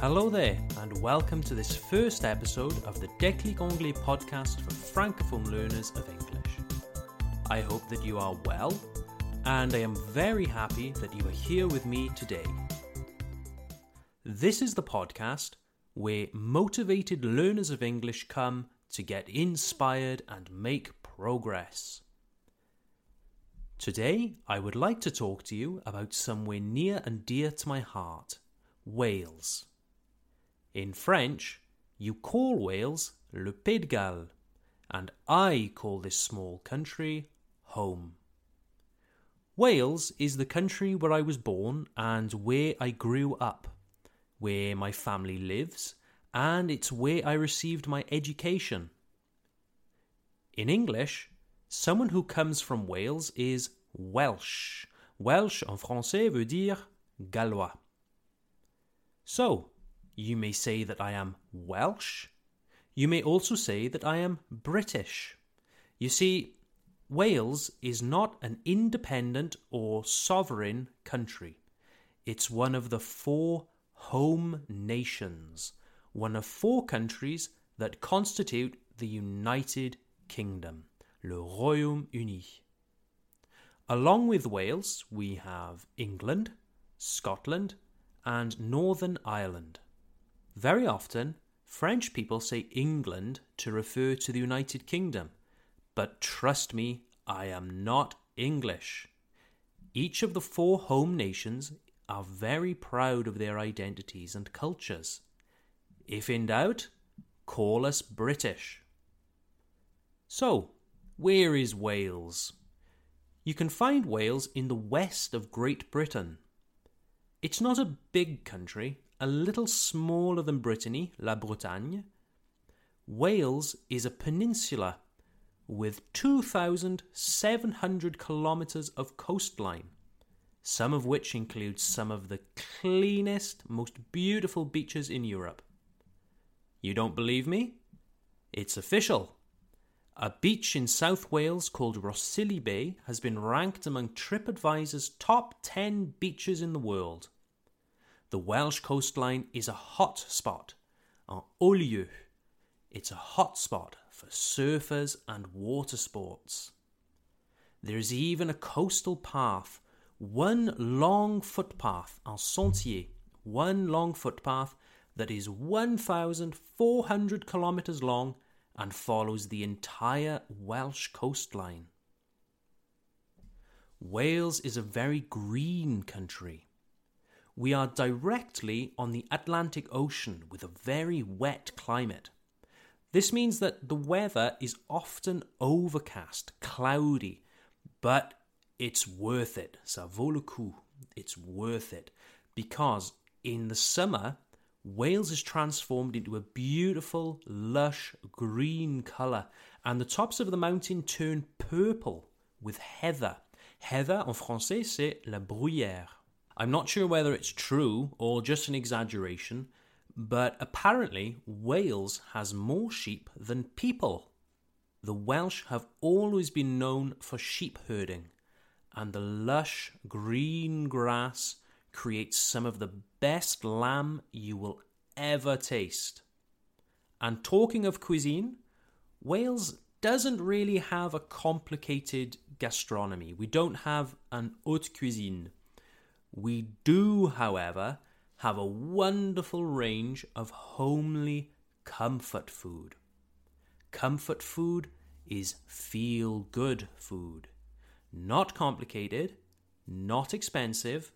Hello there, and welcome to this first episode of the Déclic Anglais podcast for Francophone learners of English. I hope that you are well, and I am very happy that you are here with me today. This is the podcast where motivated learners of English come to get inspired and make progress. Today, I would like to talk to you about somewhere near and dear to my heart Wales. In French, you call Wales Le Pays de Galles, and I call this small country home. Wales is the country where I was born and where I grew up, where my family lives, and it's where I received my education. In English, someone who comes from Wales is Welsh. Welsh en français veut dire gallois. So, you may say that I am Welsh. You may also say that I am British. You see, Wales is not an independent or sovereign country. It's one of the four home nations, one of four countries that constitute the United Kingdom, le Royaume-Uni. Along with Wales, we have England, Scotland, and Northern Ireland. Very often, French people say England to refer to the United Kingdom, but trust me, I am not English. Each of the four home nations are very proud of their identities and cultures. If in doubt, call us British. So, where is Wales? You can find Wales in the west of Great Britain. It's not a big country, a little smaller than Brittany, La Bretagne, Wales is a peninsula with 2,700 kilometres of coastline, some of which include some of the cleanest, most beautiful beaches in Europe. You don't believe me? It's official. A beach in South Wales called Rhossili Bay has been ranked among TripAdvisor's top 10 beaches in the world. The Welsh coastline is a hot spot, un haut lieu. It's a hot spot for surfers and water sports. There is even a coastal path, one long footpath, un sentier, one long footpath that is 1,400 kilometres long and follows the entire Welsh coastline. Wales is a very green country we are directly on the Atlantic Ocean with a very wet climate. This means that the weather is often overcast, cloudy, but it's worth it. Ça vaut le coup. It's worth it because in the summer, Wales is transformed into a beautiful, lush green colour, and the tops of the mountain turn purple with heather. Heather en français, c'est la bruyère. I'm not sure whether it's true or just an exaggeration, but apparently Wales has more sheep than people. The Welsh have always been known for sheep herding, and the lush green grass creates some of the best lamb you will ever taste. And talking of cuisine, Wales doesn't really have a complicated gastronomy. We don't have an haute cuisine. We do, however, have a wonderful range of homely comfort food. Comfort food is feel good food. Not complicated, not expensive,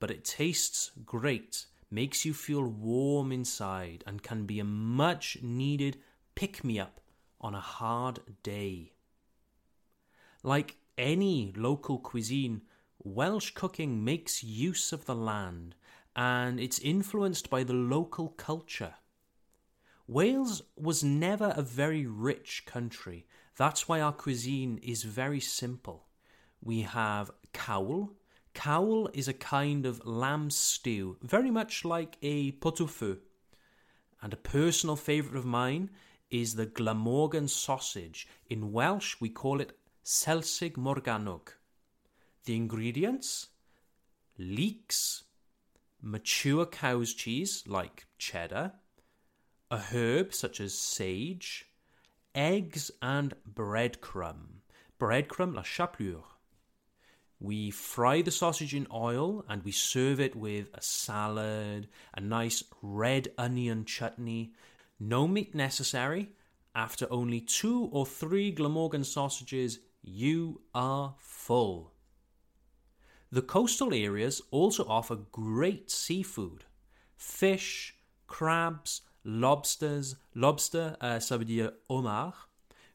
but it tastes great, makes you feel warm inside, and can be a much needed pick me up on a hard day. Like any local cuisine, Welsh cooking makes use of the land and it's influenced by the local culture. Wales was never a very rich country. That's why our cuisine is very simple. We have cawl. Cawl is a kind of lamb stew, very much like a pot-au-feu. And a personal favourite of mine is the Glamorgan sausage. In Welsh, we call it Selsig Morgannwg. The ingredients leeks, mature cow's cheese like cheddar, a herb such as sage, eggs, and breadcrumb. Breadcrumb, la chapelure. We fry the sausage in oil and we serve it with a salad, a nice red onion chutney. No meat necessary. After only two or three Glamorgan sausages, you are full. The coastal areas also offer great seafood fish, crabs, lobsters. Lobster, uh, ça veut dire homard.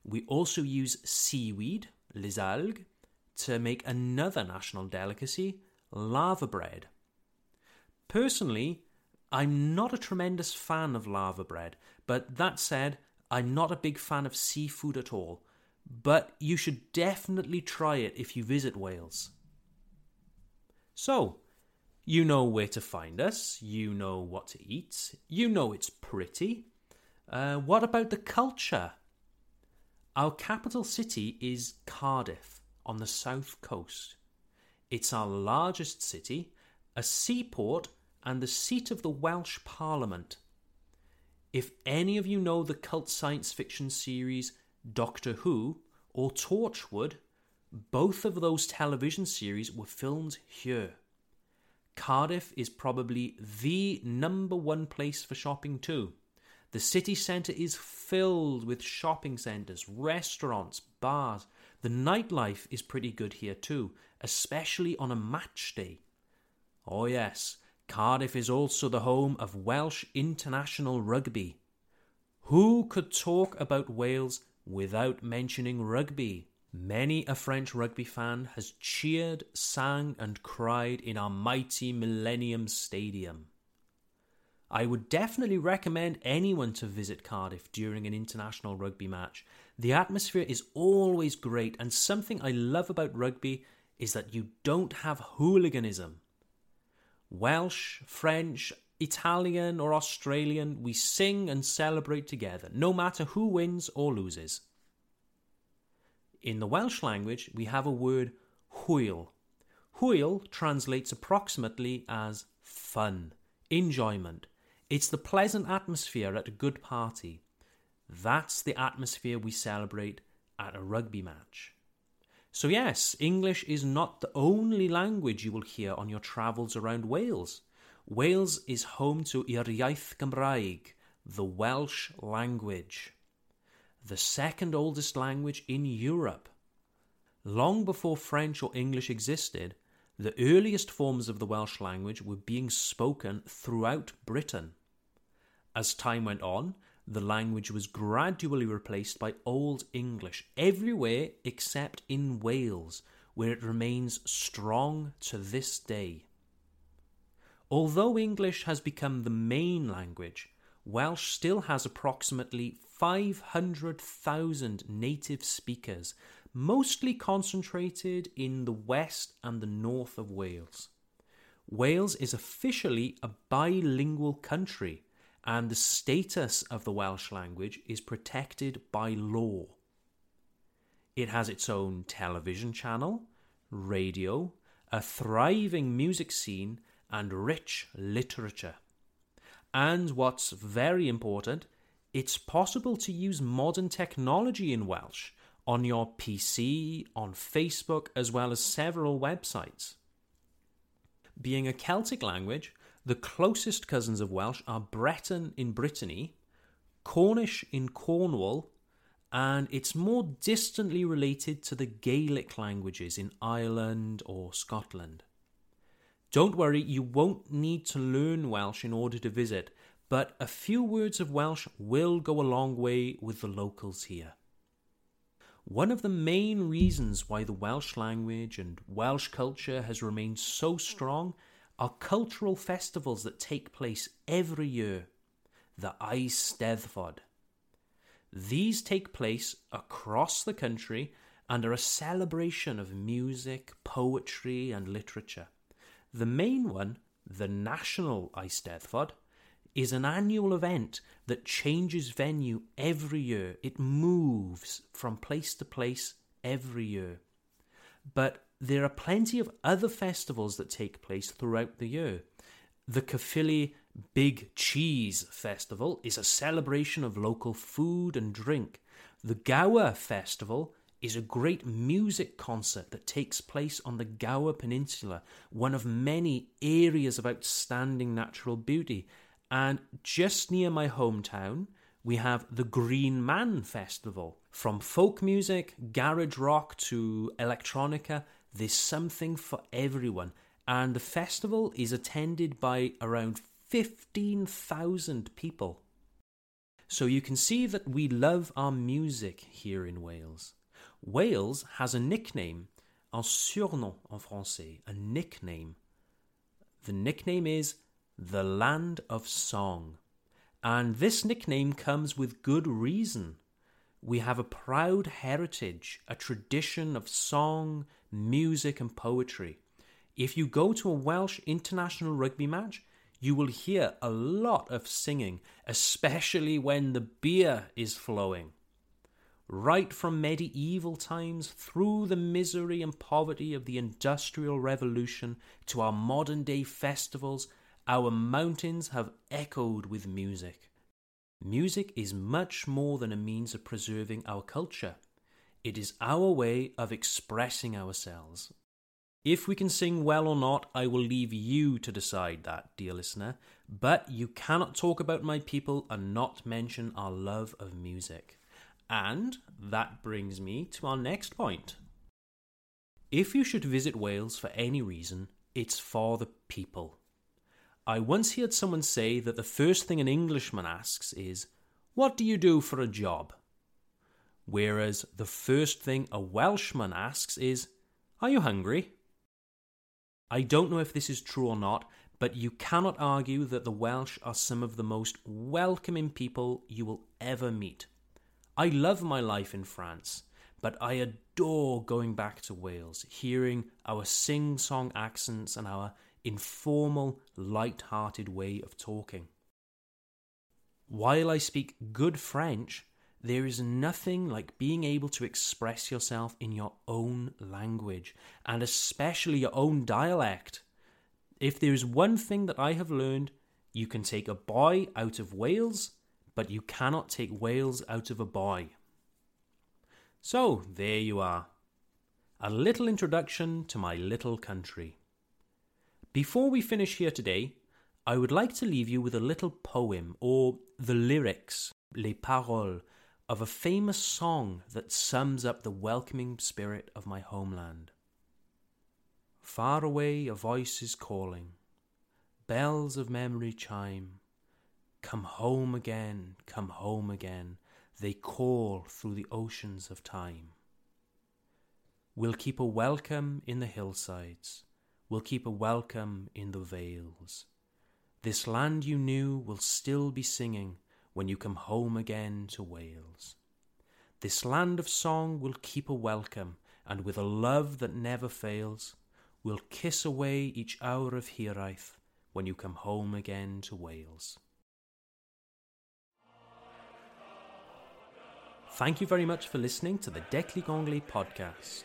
We also use seaweed, les algues, to make another national delicacy, laver bread. Personally, I'm not a tremendous fan of laver bread, but that said, I'm not a big fan of seafood at all. But you should definitely try it if you visit Wales. So, you know where to find us, you know what to eat, you know it's pretty. Uh, what about the culture? Our capital city is Cardiff on the south coast. It's our largest city, a seaport, and the seat of the Welsh Parliament. If any of you know the cult science fiction series Doctor Who or Torchwood, both of those television series were filmed here. Cardiff is probably the number one place for shopping too. The city centre is filled with shopping centres, restaurants, bars, the nightlife is pretty good here too, especially on a match day. Oh, yes, Cardiff is also the home of Welsh international rugby. Who could talk about Wales without mentioning rugby? Many a French rugby fan has cheered, sang, and cried in our mighty Millennium Stadium. I would definitely recommend anyone to visit Cardiff during an international rugby match. The atmosphere is always great, and something I love about rugby is that you don't have hooliganism. Welsh, French, Italian, or Australian, we sing and celebrate together, no matter who wins or loses. In the Welsh language, we have a word hwyl. Hwyl translates approximately as fun, enjoyment. It's the pleasant atmosphere at a good party. That's the atmosphere we celebrate at a rugby match. So, yes, English is not the only language you will hear on your travels around Wales. Wales is home to Yr Iaith Gymraeg, the Welsh language, the second oldest language in Europe. Long before French or English existed, the earliest forms of the Welsh language were being spoken throughout Britain. As time went on, the language was gradually replaced by Old English everywhere except in Wales, where it remains strong to this day. Although English has become the main language, Welsh still has approximately 500,000 native speakers, mostly concentrated in the west and the north of Wales. Wales is officially a bilingual country and the status of the Welsh language is protected by law. It has its own television channel, radio, a thriving music scene, and rich literature. And what's very important, it's possible to use modern technology in Welsh on your PC, on Facebook, as well as several websites. Being a Celtic language, the closest cousins of Welsh are Breton in Brittany, Cornish in Cornwall, and it's more distantly related to the Gaelic languages in Ireland or Scotland. Don't worry, you won't need to learn Welsh in order to visit, but a few words of Welsh will go a long way with the locals here. One of the main reasons why the Welsh language and Welsh culture has remained so strong are cultural festivals that take place every year, the Eisteddfod. These take place across the country and are a celebration of music, poetry, and literature. The main one, the National Eisteddfod, is an annual event that changes venue every year. It moves from place to place every year. But there are plenty of other festivals that take place throughout the year. The Caerphilly Big Cheese Festival is a celebration of local food and drink. The Gower Festival is a great music concert that takes place on the Gower Peninsula, one of many areas of outstanding natural beauty. And just near my hometown, we have the Green Man Festival. From folk music, garage rock to electronica, there's something for everyone. And the festival is attended by around 15,000 people. So you can see that we love our music here in Wales. Wales has a nickname, un surnom en français, a nickname. The nickname is the Land of Song. And this nickname comes with good reason. We have a proud heritage, a tradition of song, music, and poetry. If you go to a Welsh international rugby match, you will hear a lot of singing, especially when the beer is flowing. Right from medieval times through the misery and poverty of the Industrial Revolution to our modern day festivals, our mountains have echoed with music. Music is much more than a means of preserving our culture. It is our way of expressing ourselves, if we can sing well or not, I will leave you to decide that, dear listener. But you cannot talk about my people and not mention our love of music. And that brings me to our next point. If you should visit Wales for any reason, it's for the people. I once heard someone say that the first thing an Englishman asks is, What do you do for a job? Whereas the first thing a Welshman asks is, Are you hungry? I don't know if this is true or not, but you cannot argue that the Welsh are some of the most welcoming people you will ever meet. I love my life in France, but I adore going back to Wales, hearing our sing song accents and our informal, light hearted way of talking. While I speak good French, there is nothing like being able to express yourself in your own language, and especially your own dialect. If there is one thing that I have learned, you can take a boy out of Wales, but you cannot take Wales out of a boy. So, there you are. A little introduction to my little country. Before we finish here today, I would like to leave you with a little poem or the lyrics, les paroles, of a famous song that sums up the welcoming spirit of my homeland. Far away a voice is calling, bells of memory chime. Come home again, come home again, they call through the oceans of time. We'll keep a welcome in the hillsides, we'll keep a welcome in the vales. This land you knew will still be singing when you come home again to Wales. This land of song will keep a welcome, and with a love that never fails, will kiss away each hour of hiraeth when you come home again to Wales. Thank you very much for listening to the Declic Anglais podcast.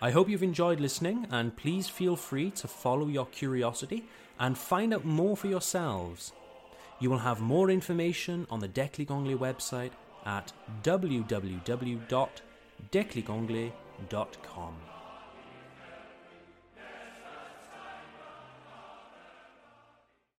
I hope you've enjoyed listening, and please feel free to follow your curiosity and find out more for yourselves you will have more information on the Declic Anglais website at www.declicanglais.com.